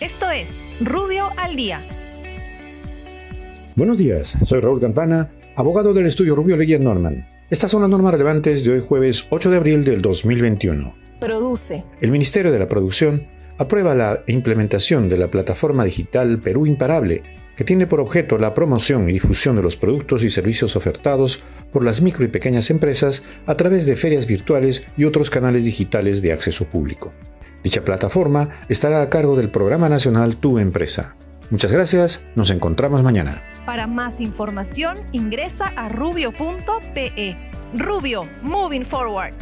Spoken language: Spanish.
Esto es Rubio al Día. Buenos días, soy Raúl Campana, abogado del estudio Rubio Leguía Norman. Estas son las normas relevantes de hoy jueves 8 de abril del 2021. Produce. El Ministerio de la Producción aprueba la implementación de la plataforma digital Perú Imparable, que tiene por objeto la promoción y difusión de los productos y servicios ofertados por las micro y pequeñas empresas a través de ferias virtuales y otros canales digitales de acceso público. Dicha plataforma estará a cargo del Programa Nacional Tu Empresa. Muchas gracias, nos encontramos mañana. Para más información ingresa a rubio.pe. Rubio, moving forward.